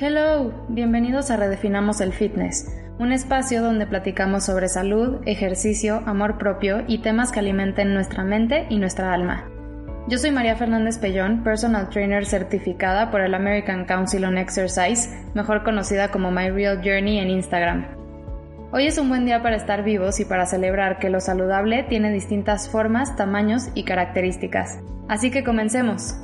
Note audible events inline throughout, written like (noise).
Hello, bienvenidos a Redefinamos el Fitness, un espacio donde platicamos sobre salud, ejercicio, amor propio y temas que alimenten nuestra mente y nuestra alma. Yo soy María Fernández Pellón, personal trainer certificada por el American Council on Exercise, mejor conocida como My Real Journey en Instagram. Hoy es un buen día para estar vivos y para celebrar que lo saludable tiene distintas formas, tamaños y características. Así que comencemos.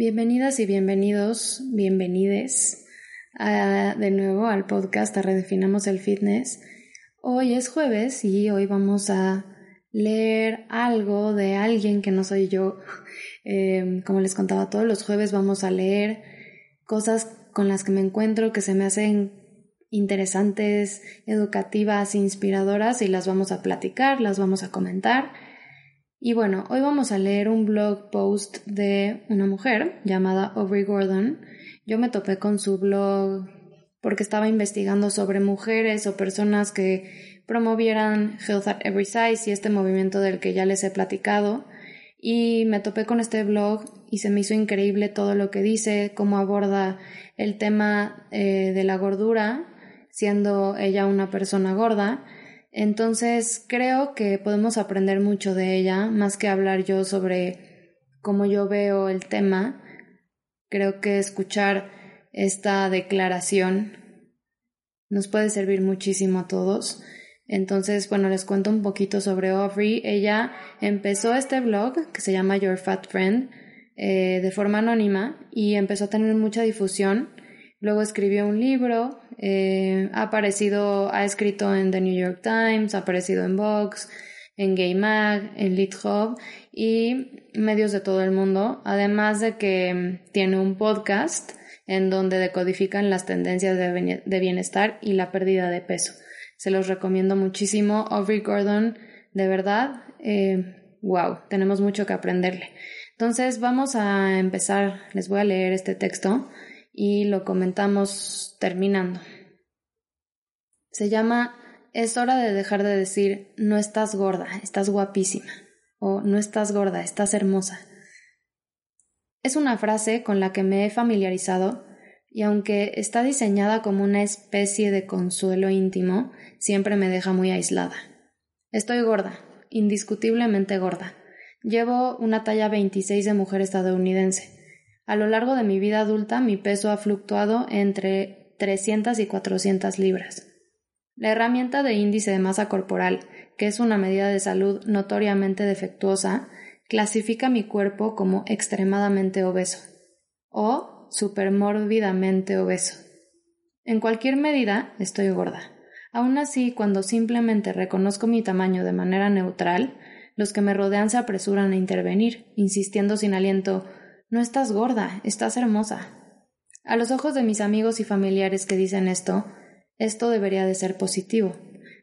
Bienvenidas y bienvenidos, bienvenides de nuevo al podcast a Redefinamos el Fitness. Hoy es jueves y hoy vamos a leer algo de alguien que no soy yo. Em, como les contaba, todos los jueves vamos a leer cosas con las que me encuentro que se me hacen interesantes, educativas, inspiradoras y las vamos a platicar, las vamos a comentar. Y bueno, hoy vamos a leer un blog post de una mujer llamada Aubrey Gordon. Yo me topé con su blog porque estaba investigando sobre mujeres o personas que promovieran Health at Every Size y este movimiento del que ya les he platicado. Y me topé con este blog y se me hizo increíble todo lo que dice, cómo aborda el tema eh, de la gordura, siendo ella una persona gorda entonces creo que podemos aprender mucho de ella, más que hablar yo sobre cómo yo veo el tema. Creo que escuchar esta declaración nos puede servir muchísimo a todos. Entonces, bueno, les cuento un poquito sobre Aubrey. Ella empezó este blog que se llama Your Fat Friend eh, de forma anónima y empezó a tener mucha difusión. Luego escribió un libro eh, ha aparecido, ha escrito en The New York Times, ha aparecido en Vox, en Gay Mag, en Lit Hub y medios de todo el mundo, además de que tiene un podcast en donde decodifican las tendencias de bienestar y la pérdida de peso. Se los recomiendo muchísimo. Aubrey Gordon, de verdad, eh, wow, tenemos mucho que aprenderle. Entonces vamos a empezar, les voy a leer este texto y lo comentamos terminando. Se llama Es hora de dejar de decir no estás gorda, estás guapísima o no estás gorda, estás hermosa. Es una frase con la que me he familiarizado y aunque está diseñada como una especie de consuelo íntimo, siempre me deja muy aislada. Estoy gorda, indiscutiblemente gorda. Llevo una talla 26 de mujer estadounidense. A lo largo de mi vida adulta mi peso ha fluctuado entre 300 y 400 libras. La herramienta de índice de masa corporal, que es una medida de salud notoriamente defectuosa, clasifica mi cuerpo como extremadamente obeso o supermórbidamente obeso. En cualquier medida estoy gorda. Aun así, cuando simplemente reconozco mi tamaño de manera neutral, los que me rodean se apresuran a intervenir, insistiendo sin aliento no estás gorda, estás hermosa. A los ojos de mis amigos y familiares que dicen esto, esto debería de ser positivo.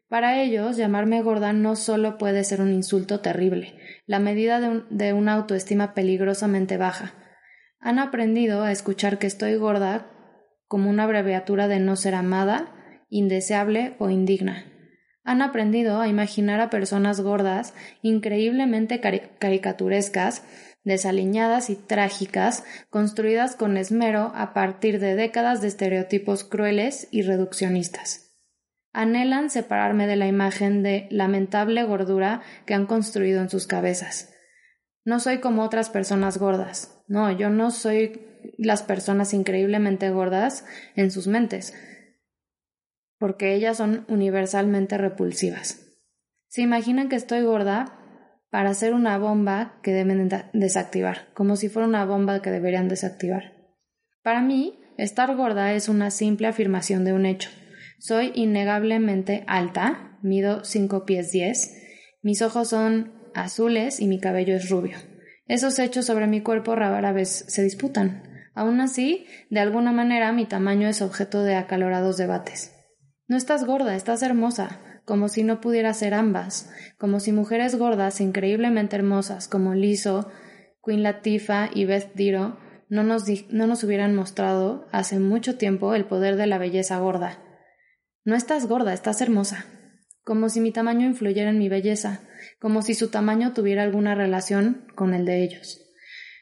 Para ellos, llamarme gorda no solo puede ser un insulto terrible, la medida de, de una autoestima peligrosamente baja. Han aprendido a escuchar que estoy gorda como una abreviatura de no ser amada, indeseable o indigna. Han aprendido a imaginar a personas gordas increíblemente caricaturescas desaliñadas y trágicas, construidas con esmero a partir de décadas de estereotipos crueles y reduccionistas. Anhelan separarme de la imagen de lamentable gordura que han construido en sus cabezas. No soy como otras personas gordas. No, yo no soy las personas increíblemente gordas en sus mentes, porque ellas son universalmente repulsivas. Se imaginan que estoy gorda para hacer una bomba que deben desactivar, como si fuera una bomba que deberían desactivar. Para mí, estar gorda es una simple afirmación de un hecho. Soy innegablemente alta, mido 5 pies 10, mis ojos son azules y mi cabello es rubio. Esos hechos sobre mi cuerpo rara vez se disputan. Aún así, de alguna manera mi tamaño es objeto de acalorados debates. No estás gorda, estás hermosa como si no pudiera ser ambas, como si mujeres gordas increíblemente hermosas como Lizzo, Queen Latifah y Beth Diro no nos, no nos hubieran mostrado hace mucho tiempo el poder de la belleza gorda. No estás gorda, estás hermosa. como si mi tamaño influyera en mi belleza, como si su tamaño tuviera alguna relación con el de ellos.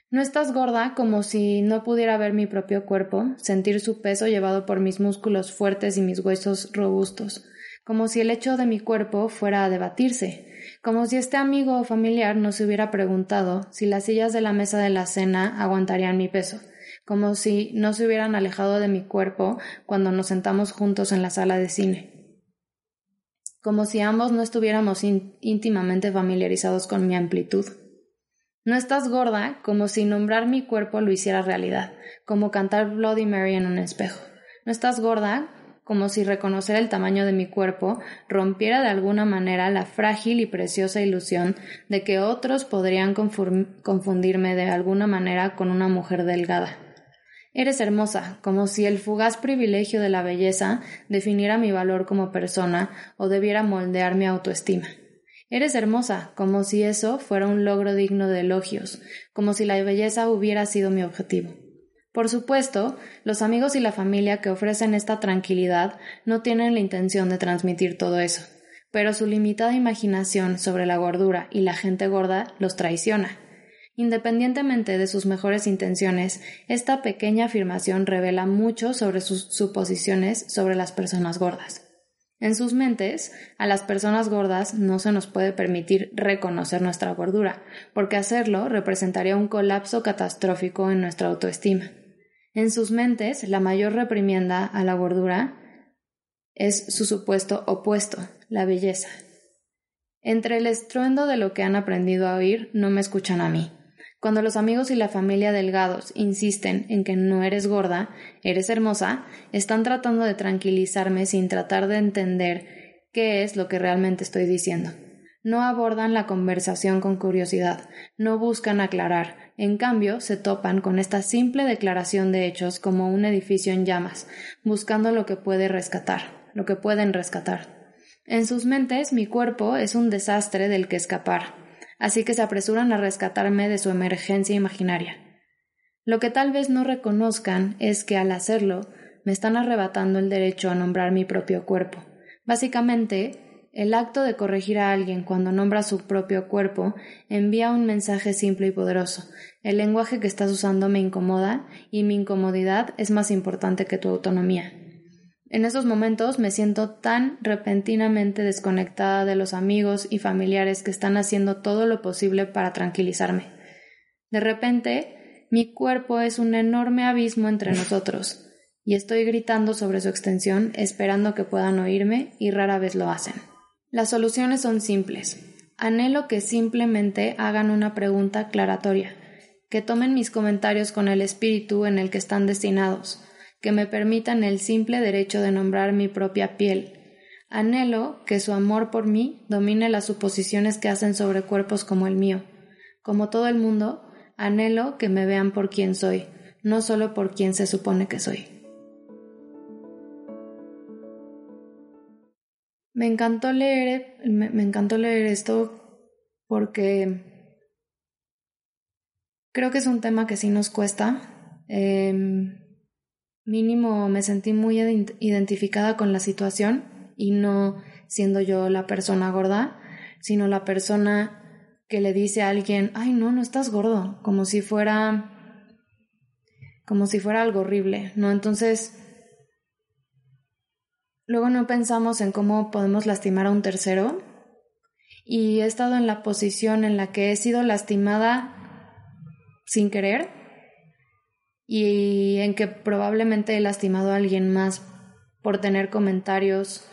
No estás gorda como si no pudiera ver mi propio cuerpo, sentir su peso llevado por mis músculos fuertes y mis huesos robustos, como si el hecho de mi cuerpo fuera a debatirse, como si este amigo o familiar no se hubiera preguntado si las sillas de la mesa de la cena aguantarían mi peso, como si no se hubieran alejado de mi cuerpo cuando nos sentamos juntos en la sala de cine, como si ambos no estuviéramos íntimamente familiarizados con mi amplitud. No estás gorda como si nombrar mi cuerpo lo hiciera realidad, como cantar Bloody Mary en un espejo. No estás gorda como si reconocer el tamaño de mi cuerpo rompiera de alguna manera la frágil y preciosa ilusión de que otros podrían confundirme de alguna manera con una mujer delgada. Eres hermosa, como si el fugaz privilegio de la belleza definiera mi valor como persona o debiera moldear mi autoestima. Eres hermosa, como si eso fuera un logro digno de elogios, como si la belleza hubiera sido mi objetivo. Por supuesto, los amigos y la familia que ofrecen esta tranquilidad no tienen la intención de transmitir todo eso, pero su limitada imaginación sobre la gordura y la gente gorda los traiciona. Independientemente de sus mejores intenciones, esta pequeña afirmación revela mucho sobre sus suposiciones sobre las personas gordas. En sus mentes, a las personas gordas no se nos puede permitir reconocer nuestra gordura, porque hacerlo representaría un colapso catastrófico en nuestra autoestima. En sus mentes, la mayor reprimienda a la gordura es su supuesto opuesto, la belleza. Entre el estruendo de lo que han aprendido a oír, no me escuchan a mí. Cuando los amigos y la familia delgados insisten en que no eres gorda, eres hermosa, están tratando de tranquilizarme sin tratar de entender qué es lo que realmente estoy diciendo. No abordan la conversación con curiosidad, no buscan aclarar, en cambio se topan con esta simple declaración de hechos como un edificio en llamas, buscando lo que puede rescatar, lo que pueden rescatar. En sus mentes mi cuerpo es un desastre del que escapar, así que se apresuran a rescatarme de su emergencia imaginaria. Lo que tal vez no reconozcan es que al hacerlo me están arrebatando el derecho a nombrar mi propio cuerpo. Básicamente, el acto de corregir a alguien cuando nombra su propio cuerpo envía un mensaje simple y poderoso. El lenguaje que estás usando me incomoda y mi incomodidad es más importante que tu autonomía. En esos momentos me siento tan repentinamente desconectada de los amigos y familiares que están haciendo todo lo posible para tranquilizarme. De repente, mi cuerpo es un enorme abismo entre nosotros, y estoy gritando sobre su extensión esperando que puedan oírme y rara vez lo hacen. Las soluciones son simples. Anhelo que simplemente hagan una pregunta aclaratoria, que tomen mis comentarios con el espíritu en el que están destinados, que me permitan el simple derecho de nombrar mi propia piel. Anhelo que su amor por mí domine las suposiciones que hacen sobre cuerpos como el mío. Como todo el mundo, anhelo que me vean por quien soy, no solo por quien se supone que soy. Me encantó leer, me, encantó leer esto porque creo que es un tema que sí nos cuesta. Em, mínimo me sentí muy identificada con la situación y no siendo yo la persona gorda, sino la persona que le dice a alguien, ay no, no estás gordo, como si fuera como si fuera algo horrible, ¿no? Entonces, luego no pensamos en cómo podemos lastimar a un tercero y he estado en la posición en la que he sido lastimada sin querer y en que probablemente he lastimado a alguien más por tener comentarios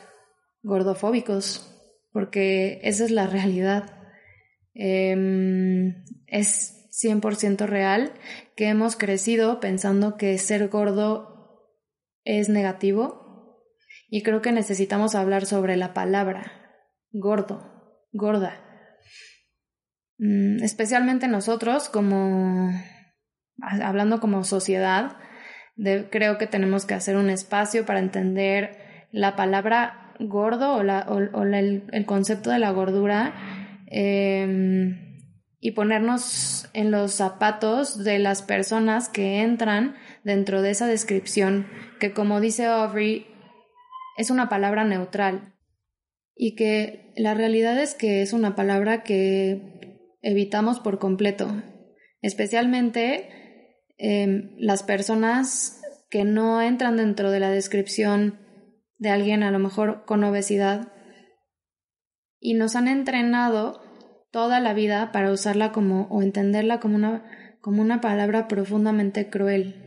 gordofóbicos, porque esa es la realidad. Eh, es 100% real que hemos crecido pensando que ser gordo es negativo y creo que necesitamos hablar sobre la palabra gordo, gorda. Mm, especialmente nosotros como hablando como sociedad, creo que tenemos que hacer un espacio para entender la palabra gordo o, la, o, el, concepto de la gordura em, y ponernos en los zapatos de las personas que entran dentro de esa descripción que como dice Aubrey es una palabra neutral. y que la realidad es que es una palabra que evitamos por completo, especialmente em, las personas que no entran dentro de la descripción de alguien a lo mejor con obesidad y nos han entrenado toda la vida para usarla como o entenderla como una, como una palabra profundamente cruel.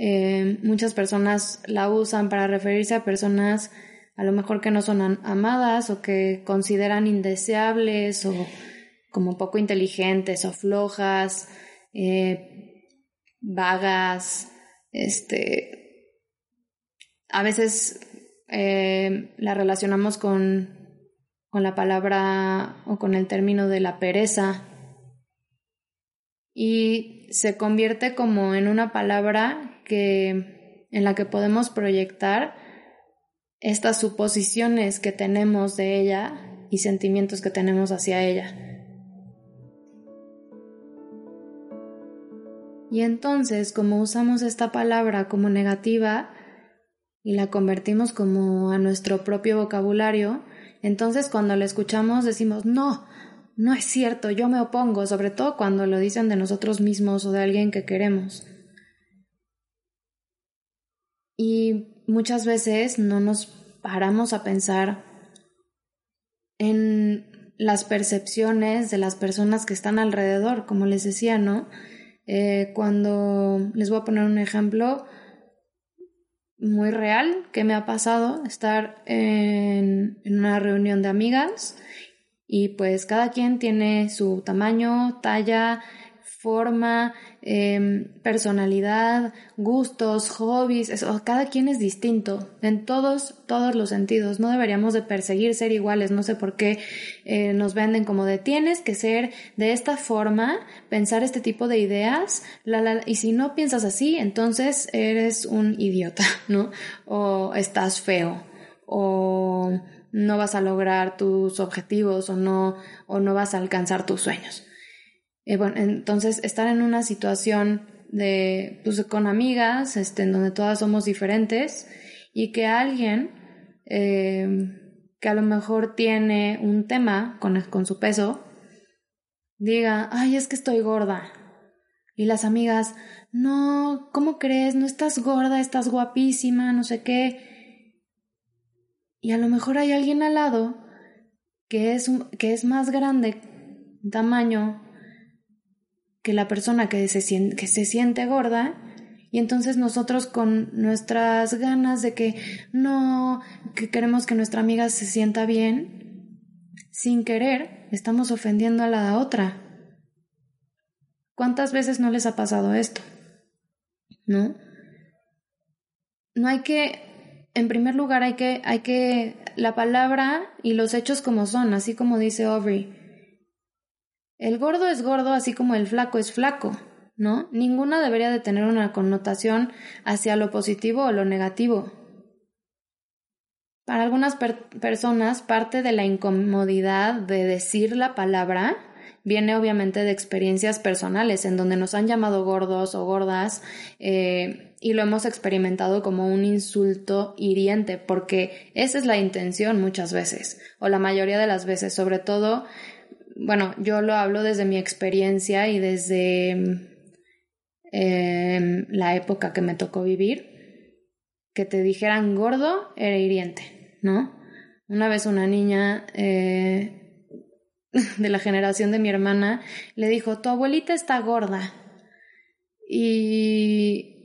Eh, muchas personas la usan para referirse a personas a lo mejor que no son amadas o que consideran indeseables o como poco inteligentes o flojas. Eh, vagas, este, a veces eh, la relacionamos con, con la palabra o con el término de la pereza y se convierte como en una palabra que en la que podemos proyectar estas suposiciones que tenemos de ella y sentimientos que tenemos hacia ella. Y entonces, como usamos esta palabra como negativa y la convertimos como a nuestro propio vocabulario, entonces cuando la escuchamos decimos, no, no es cierto, yo me opongo, sobre todo cuando lo dicen de nosotros mismos o de alguien que queremos. Y muchas veces no nos paramos a pensar en las percepciones de las personas que están alrededor, como les decía, ¿no? Eh, cuando les voy a poner un ejemplo muy real que me ha pasado, estar en, en una reunión de amigas y pues cada quien tiene su tamaño, talla, forma, em, personalidad, gustos, hobbies, eso, cada quien es distinto en todos, todos los sentidos. No deberíamos de perseguir ser iguales. No sé por qué eh, nos venden como de tienes que ser de esta forma, pensar este tipo de ideas, y si no piensas así, entonces eres un idiota, (laughs) ¿no? O estás feo, o no vas a lograr tus objetivos, o no, o no vas a alcanzar tus sueños. Eh, bueno, entonces estar en una situación de, pues, con amigas, este, en donde todas somos diferentes y que alguien em, que a lo mejor tiene un tema con, con su peso diga, ay, es que estoy gorda. Y las amigas, no, ¿cómo crees? No estás gorda, estás guapísima, no sé qué. Y a lo mejor hay alguien al lado que es, que es más grande en tamaño que la persona que se, que se siente gorda y entonces nosotros con nuestras ganas de que no, que queremos que nuestra amiga se sienta bien, sin querer, estamos ofendiendo a la otra. ¿Cuántas veces no les ha pasado esto? ¿No? No hay que, en primer lugar hay que, hay que, la palabra y los hechos como son, así como dice Aubrey. El gordo es gordo así como el flaco es flaco, ¿no? Ninguna debería de tener una connotación hacia lo positivo o lo negativo. Para algunas personas, parte de la incomodidad de decir la palabra viene obviamente de experiencias personales en donde nos han llamado gordos o gordas eh, y lo hemos experimentado como un insulto hiriente, porque esa es la intención muchas veces, o la mayoría de las veces, sobre todo bueno, yo lo hablo desde mi experiencia y desde em, la época que me tocó vivir, que te dijeran gordo era hiriente, ¿no? Una vez una niña eh, (laughs) de la generación de mi hermana le dijo, tu abuelita está gorda. Y...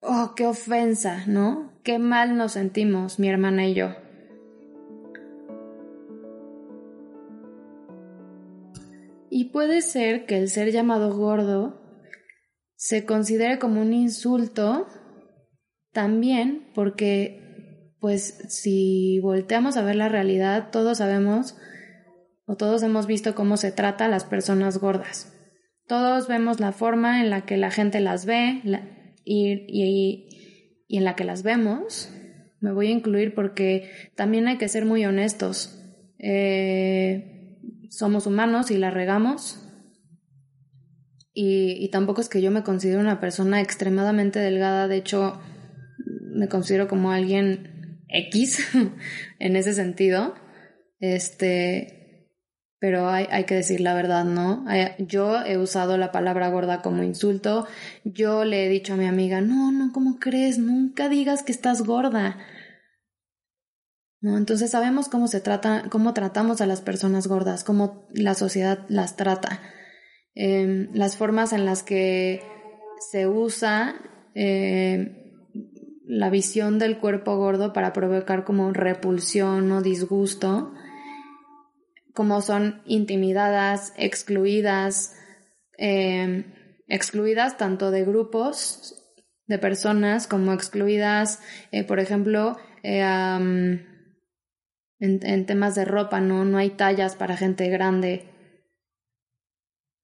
Oh, qué ofensa, ¿no? Qué mal nos sentimos, mi hermana y yo. Puede ser que el ser llamado gordo se considere como un insulto también porque pues si volteamos a ver la realidad todos sabemos o todos hemos visto cómo se trata a las personas gordas. Todos vemos la forma en la que la gente las ve y, y en la que las vemos. Me voy a incluir porque también hay que ser muy honestos. Eh, somos humanos y la regamos. Y, tampoco es que yo me considero una persona extremadamente delgada, de hecho me considero como alguien X (laughs) en ese sentido. Este, pero hay, hay, que decir la verdad, ¿no? Yo he usado la palabra gorda como insulto. Yo le he dicho a mi amiga, no, no, ¿cómo crees? Nunca digas que estás gorda. Entonces sabemos cómo se trata, cómo tratamos a las personas gordas, cómo la sociedad las trata, eh, las formas en las que se usa eh, la visión del cuerpo gordo para provocar como repulsión o disgusto, como son intimidadas, excluidas, eh, excluidas tanto de grupos de personas como excluidas, eh, por ejemplo, eh, en, temas de ropa, ¿no? No hay tallas para gente grande.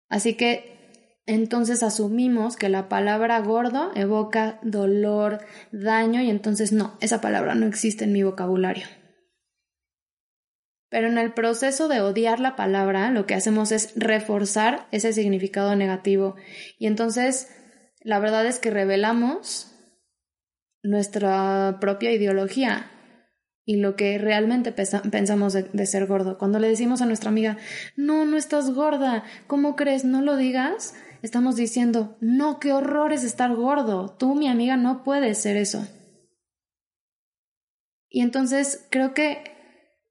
Así que entonces asumimos que la palabra gordo evoca dolor, daño y entonces no, esa palabra no existe en mi vocabulario. Pero en el proceso de odiar la palabra, lo que hacemos es reforzar ese significado negativo. Y entonces, la verdad es que revelamos nuestra propia ideología y lo que realmente pensamos de, ser gordo. Cuando le decimos a nuestra amiga, no, no estás gorda, ¿cómo crees? No lo digas estamos diciendo, no, qué horror es estar gordo, tú, mi amiga, no puedes ser eso. Y entonces creo que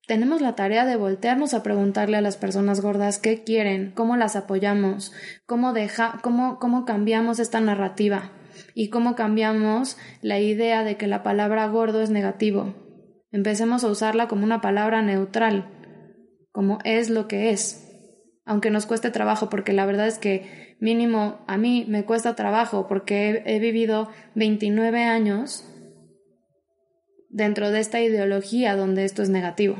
tenemos la tarea de voltearnos a preguntarle a las personas gordas qué quieren, cómo las apoyamos, cómo, deja, cómo, cómo cambiamos esta narrativa y cómo cambiamos la idea de que la palabra gordo es negativo. Empecemos a usarla como una palabra neutral, como es lo que es, aunque nos cueste trabajo, porque la verdad es que mínimo a mí me cuesta trabajo porque he, vivido 29 años dentro de esta ideología donde esto es negativo.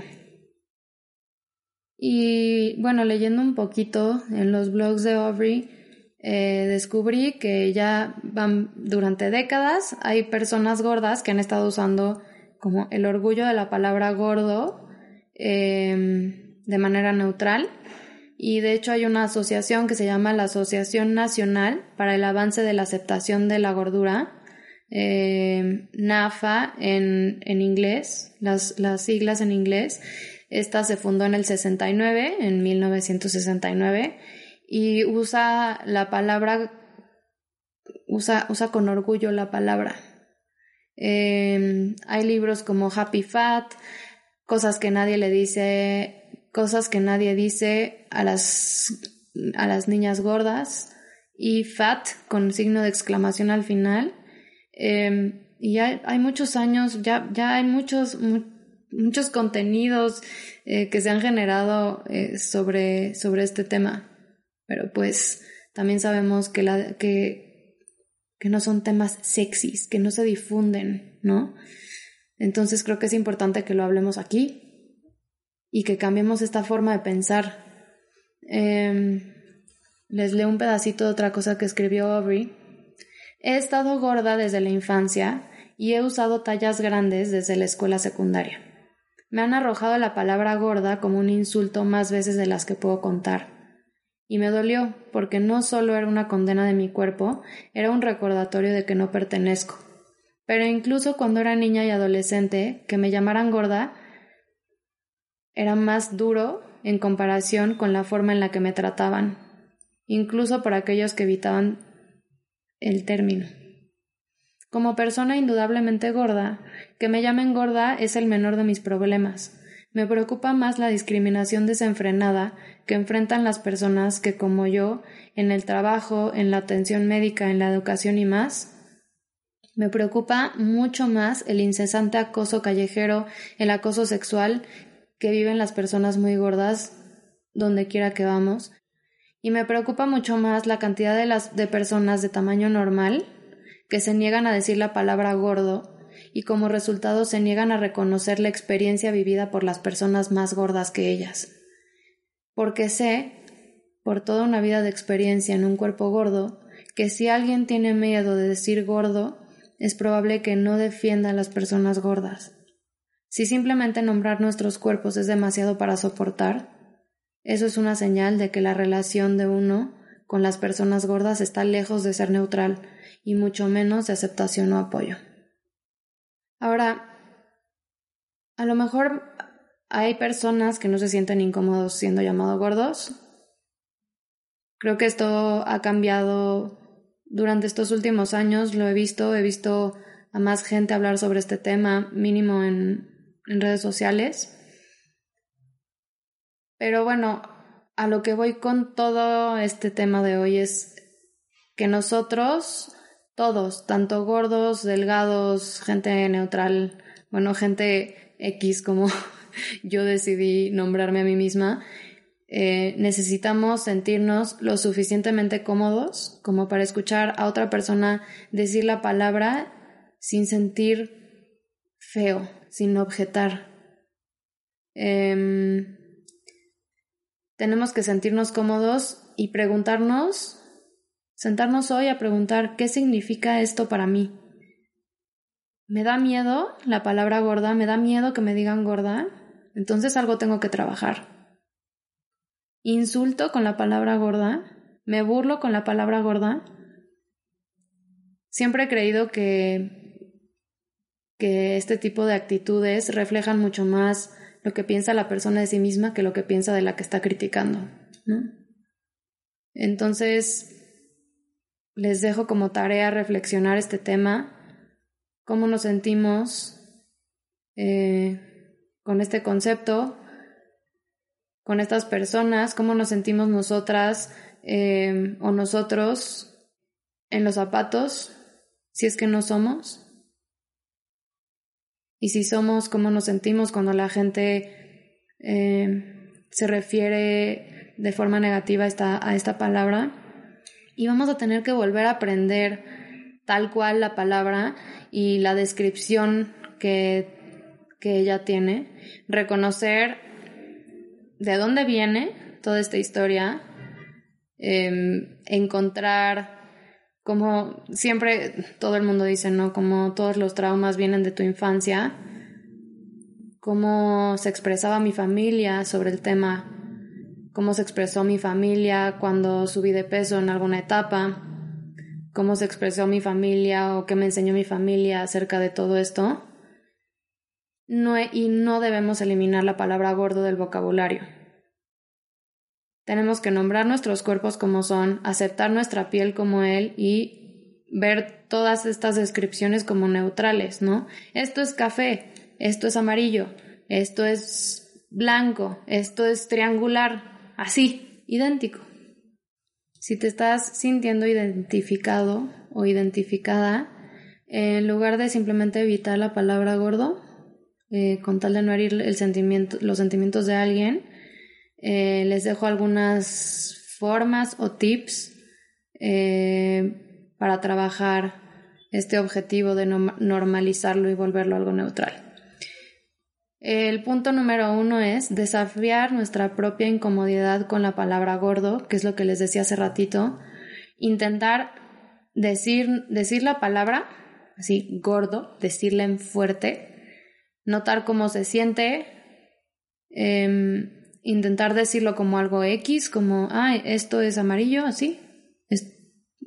Y bueno, leyendo un poquito en los blogs de Aubrey, eh, descubrí que ya van durante décadas hay personas gordas que han estado usando como el orgullo de la palabra gordo eh, de manera neutral y de hecho hay una asociación que se llama la Asociación Nacional para el Avance de la Aceptación de la Gordura, eh, NAFA en, en inglés, las, las, siglas en inglés. Esta se fundó en el 69, en 1969, y usa la palabra, usa, usa con orgullo la palabra. Eh, hay libros como Happy Fat, cosas que nadie le dice cosas que nadie dice a las, a las niñas gordas y fat con signo de exclamación al final. Em, y ya hay muchos años, ya, ya hay muchos, muchos contenidos eh, que se han generado eh, sobre, sobre este tema. Pero pues también sabemos que, la, que, que no son temas sexys, que no se difunden, ¿no? Entonces creo que es importante que lo hablemos aquí y que cambiemos esta forma de pensar. Em, les leo un pedacito de otra cosa que escribió Aubrey. He estado gorda desde la infancia y he usado tallas grandes desde la escuela secundaria. Me han arrojado la palabra gorda como un insulto más veces de las que puedo contar. Y me dolió, porque no solo era una condena de mi cuerpo, era un recordatorio de que no pertenezco. Pero incluso cuando era niña y adolescente, que me llamaran gorda era más duro en comparación con la forma en la que me trataban, incluso por aquellos que evitaban el término. Como persona indudablemente gorda, que me llamen gorda es el menor de mis problemas. Me preocupa más la discriminación desenfrenada que enfrentan las personas que, como yo, en el trabajo, en la atención médica, en la educación y más, me preocupa mucho más el incesante acoso callejero, el acoso sexual que viven las personas muy gordas donde quiera que vamos. Y me preocupa mucho más la cantidad de, las, de personas de tamaño normal que se niegan a decir la palabra gordo y como resultado se niegan a reconocer la experiencia vivida por las personas más gordas que ellas. Porque sé, por toda una vida de experiencia en un cuerpo gordo, que si alguien tiene miedo de decir gordo, es probable que no defienda a las personas gordas. Si simplemente nombrar nuestros cuerpos es demasiado para soportar, eso es una señal de que la relación de uno con las personas gordas está lejos de ser neutral y mucho menos de aceptación o apoyo. Ahora, a lo mejor hay personas que no se sienten incómodos siendo llamados gordos. Creo que esto ha cambiado durante estos últimos años, lo he visto, he visto a más gente hablar sobre este tema, mínimo en, en redes sociales. Pero bueno, a lo que voy con todo este tema de hoy es que nosotros, todos, tanto gordos, delgados, gente neutral, bueno, gente X como (laughs) yo decidí nombrarme a mí misma, eh, necesitamos sentirnos lo suficientemente cómodos como para escuchar a otra persona decir la palabra sin sentir feo, sin objetar. Em, tenemos que sentirnos cómodos y preguntarnos, sentarnos hoy a preguntar qué significa esto para mí. ¿Me da miedo la palabra gorda? ¿Me da miedo que me digan gorda? Entonces algo tengo que trabajar. ¿Insulto con la palabra gorda? ¿Me burlo con la palabra gorda? Siempre he creído que, que este tipo de actitudes reflejan mucho más lo que piensa la persona de sí misma que lo que piensa de la que está criticando. Entonces, les dejo como tarea reflexionar este tema, cómo nos sentimos eh, con este concepto, con estas personas, cómo nos sentimos nosotras eh, o nosotros en los zapatos, si es que no somos. Y si somos, cómo nos sentimos cuando la gente eh, se refiere de forma negativa esta, a esta palabra. Y vamos a tener que volver a aprender tal cual la palabra y la descripción que que ella tiene, reconocer de dónde viene toda esta historia, em, encontrar como siempre todo el mundo dice, ¿no? Como todos los traumas vienen de tu infancia, cómo se expresaba mi familia sobre el tema, cómo se expresó mi familia cuando subí de peso en alguna etapa, cómo se expresó mi familia o qué me enseñó mi familia acerca de todo esto no, y no debemos eliminar la palabra gordo del vocabulario. Tenemos que nombrar nuestros cuerpos como son, aceptar nuestra piel como él y ver todas estas descripciones como neutrales, ¿no? Esto es café, esto es amarillo, esto es blanco, esto es triangular, así, idéntico. Si te estás sintiendo identificado o identificada, en lugar de simplemente evitar la palabra gordo, eh, con tal de no herir el sentimiento, los sentimientos de alguien, eh, les dejo algunas formas o tips eh, para trabajar este objetivo de normalizarlo y volverlo algo neutral. El punto número uno es desafiar nuestra propia incomodidad con la palabra gordo, que es lo que les decía hace ratito. Intentar decir, decir la palabra, así, gordo, decirla en fuerte, notar cómo se siente, em, intentar decirlo como algo X, como, ah, esto es amarillo, así,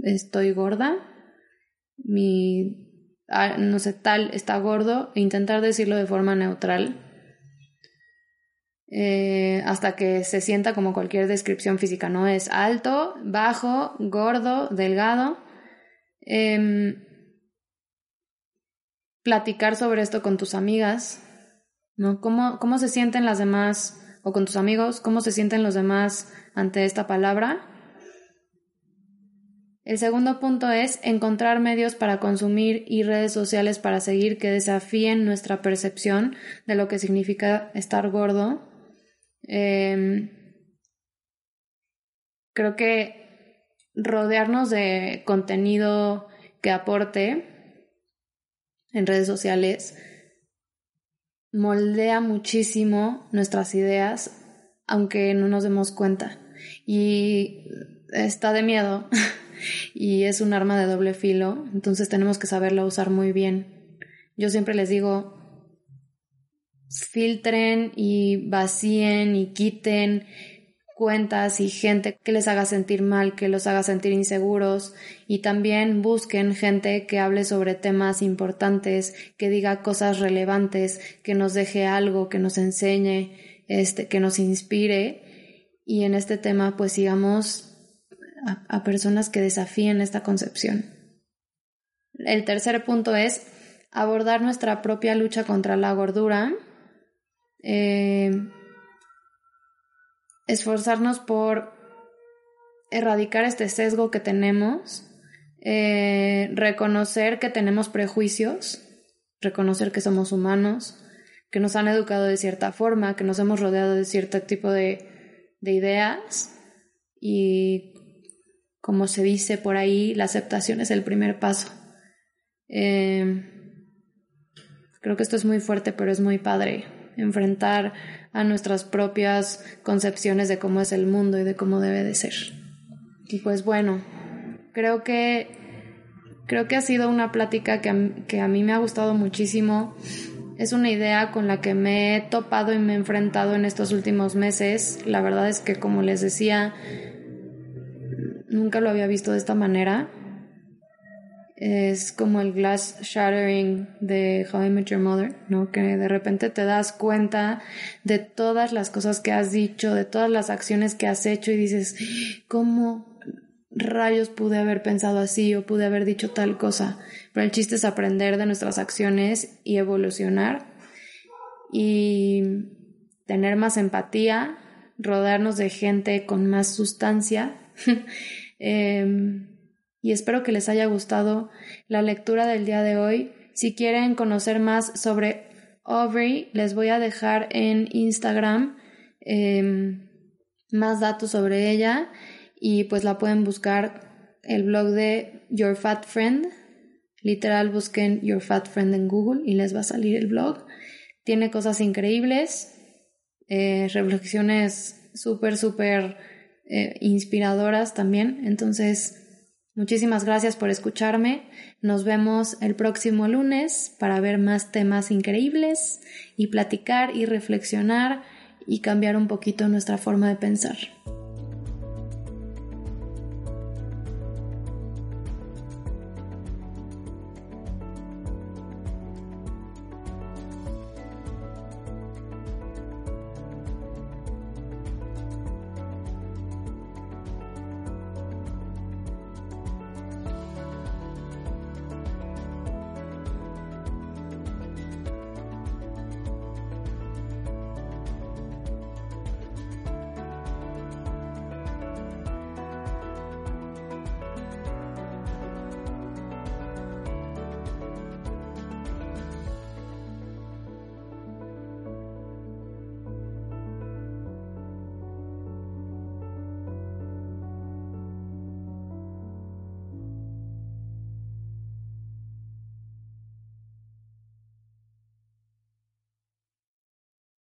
estoy gorda, mi, ah, no sé, tal está gordo, e intentar decirlo de forma neutral. Eh, hasta que se sienta como cualquier descripción física, no es alto, bajo, gordo, delgado. Em, platicar sobre esto con tus amigas, ¿no? ¿Cómo, ¿Cómo se sienten las demás, o con tus amigos, cómo se sienten los demás ante esta palabra? El segundo punto es encontrar medios para consumir y redes sociales para seguir que desafíen nuestra percepción de lo que significa estar gordo. Em, creo que rodearnos de contenido que aporte en redes sociales moldea muchísimo nuestras ideas, aunque no nos demos cuenta. Y está de miedo (laughs) y es un arma de doble filo, entonces tenemos que saberlo usar muy bien. Yo siempre les digo, filtren y vacíen y quiten cuentas y gente que les haga sentir mal, que los haga sentir inseguros y también busquen gente que hable sobre temas importantes, que diga cosas relevantes, que nos deje algo, que nos enseñe, este, que nos inspire y en este tema pues sigamos a, personas que desafíen esta concepción. El tercer punto es abordar nuestra propia lucha contra la gordura. Eh, esforzarnos por erradicar este sesgo que tenemos, eh, reconocer que tenemos prejuicios, reconocer que somos humanos, que nos han educado de cierta forma, que nos hemos rodeado de cierto tipo de, ideas y como se dice por ahí, la aceptación es el primer paso. Eh, creo que esto es muy fuerte, pero es muy padre enfrentar a nuestras propias concepciones de cómo es el mundo y de cómo debe de ser. Y pues bueno, creo que creo que ha sido una plática que a, que a mí me ha gustado muchísimo. Es una idea con la que me he topado y me he enfrentado en estos últimos meses. La verdad es que como les decía, nunca lo había visto de esta manera es como el glass shattering de How I Met Your Mother, ¿no? Que de repente te das cuenta de todas las cosas que has dicho, de todas las acciones que has hecho y dices, ¿cómo rayos pude haber pensado así o pude haber dicho tal cosa? Pero el chiste es aprender de nuestras acciones y evolucionar y tener más empatía, rodearnos de gente con más sustancia. (laughs) eh, y espero que les haya gustado la lectura del día de hoy. Si quieren conocer más sobre Aubrey, les voy a dejar en Instagram em, más datos sobre ella y pues la pueden buscar el blog de Your Fat Friend. Literal busquen Your Fat Friend en Google y les va a salir el blog. Tiene cosas increíbles, eh, reflexiones súper, súper eh, inspiradoras también. Entonces, Muchísimas gracias por escucharme. Nos vemos el próximo lunes para ver más temas increíbles y platicar y reflexionar y cambiar un poquito nuestra forma de pensar.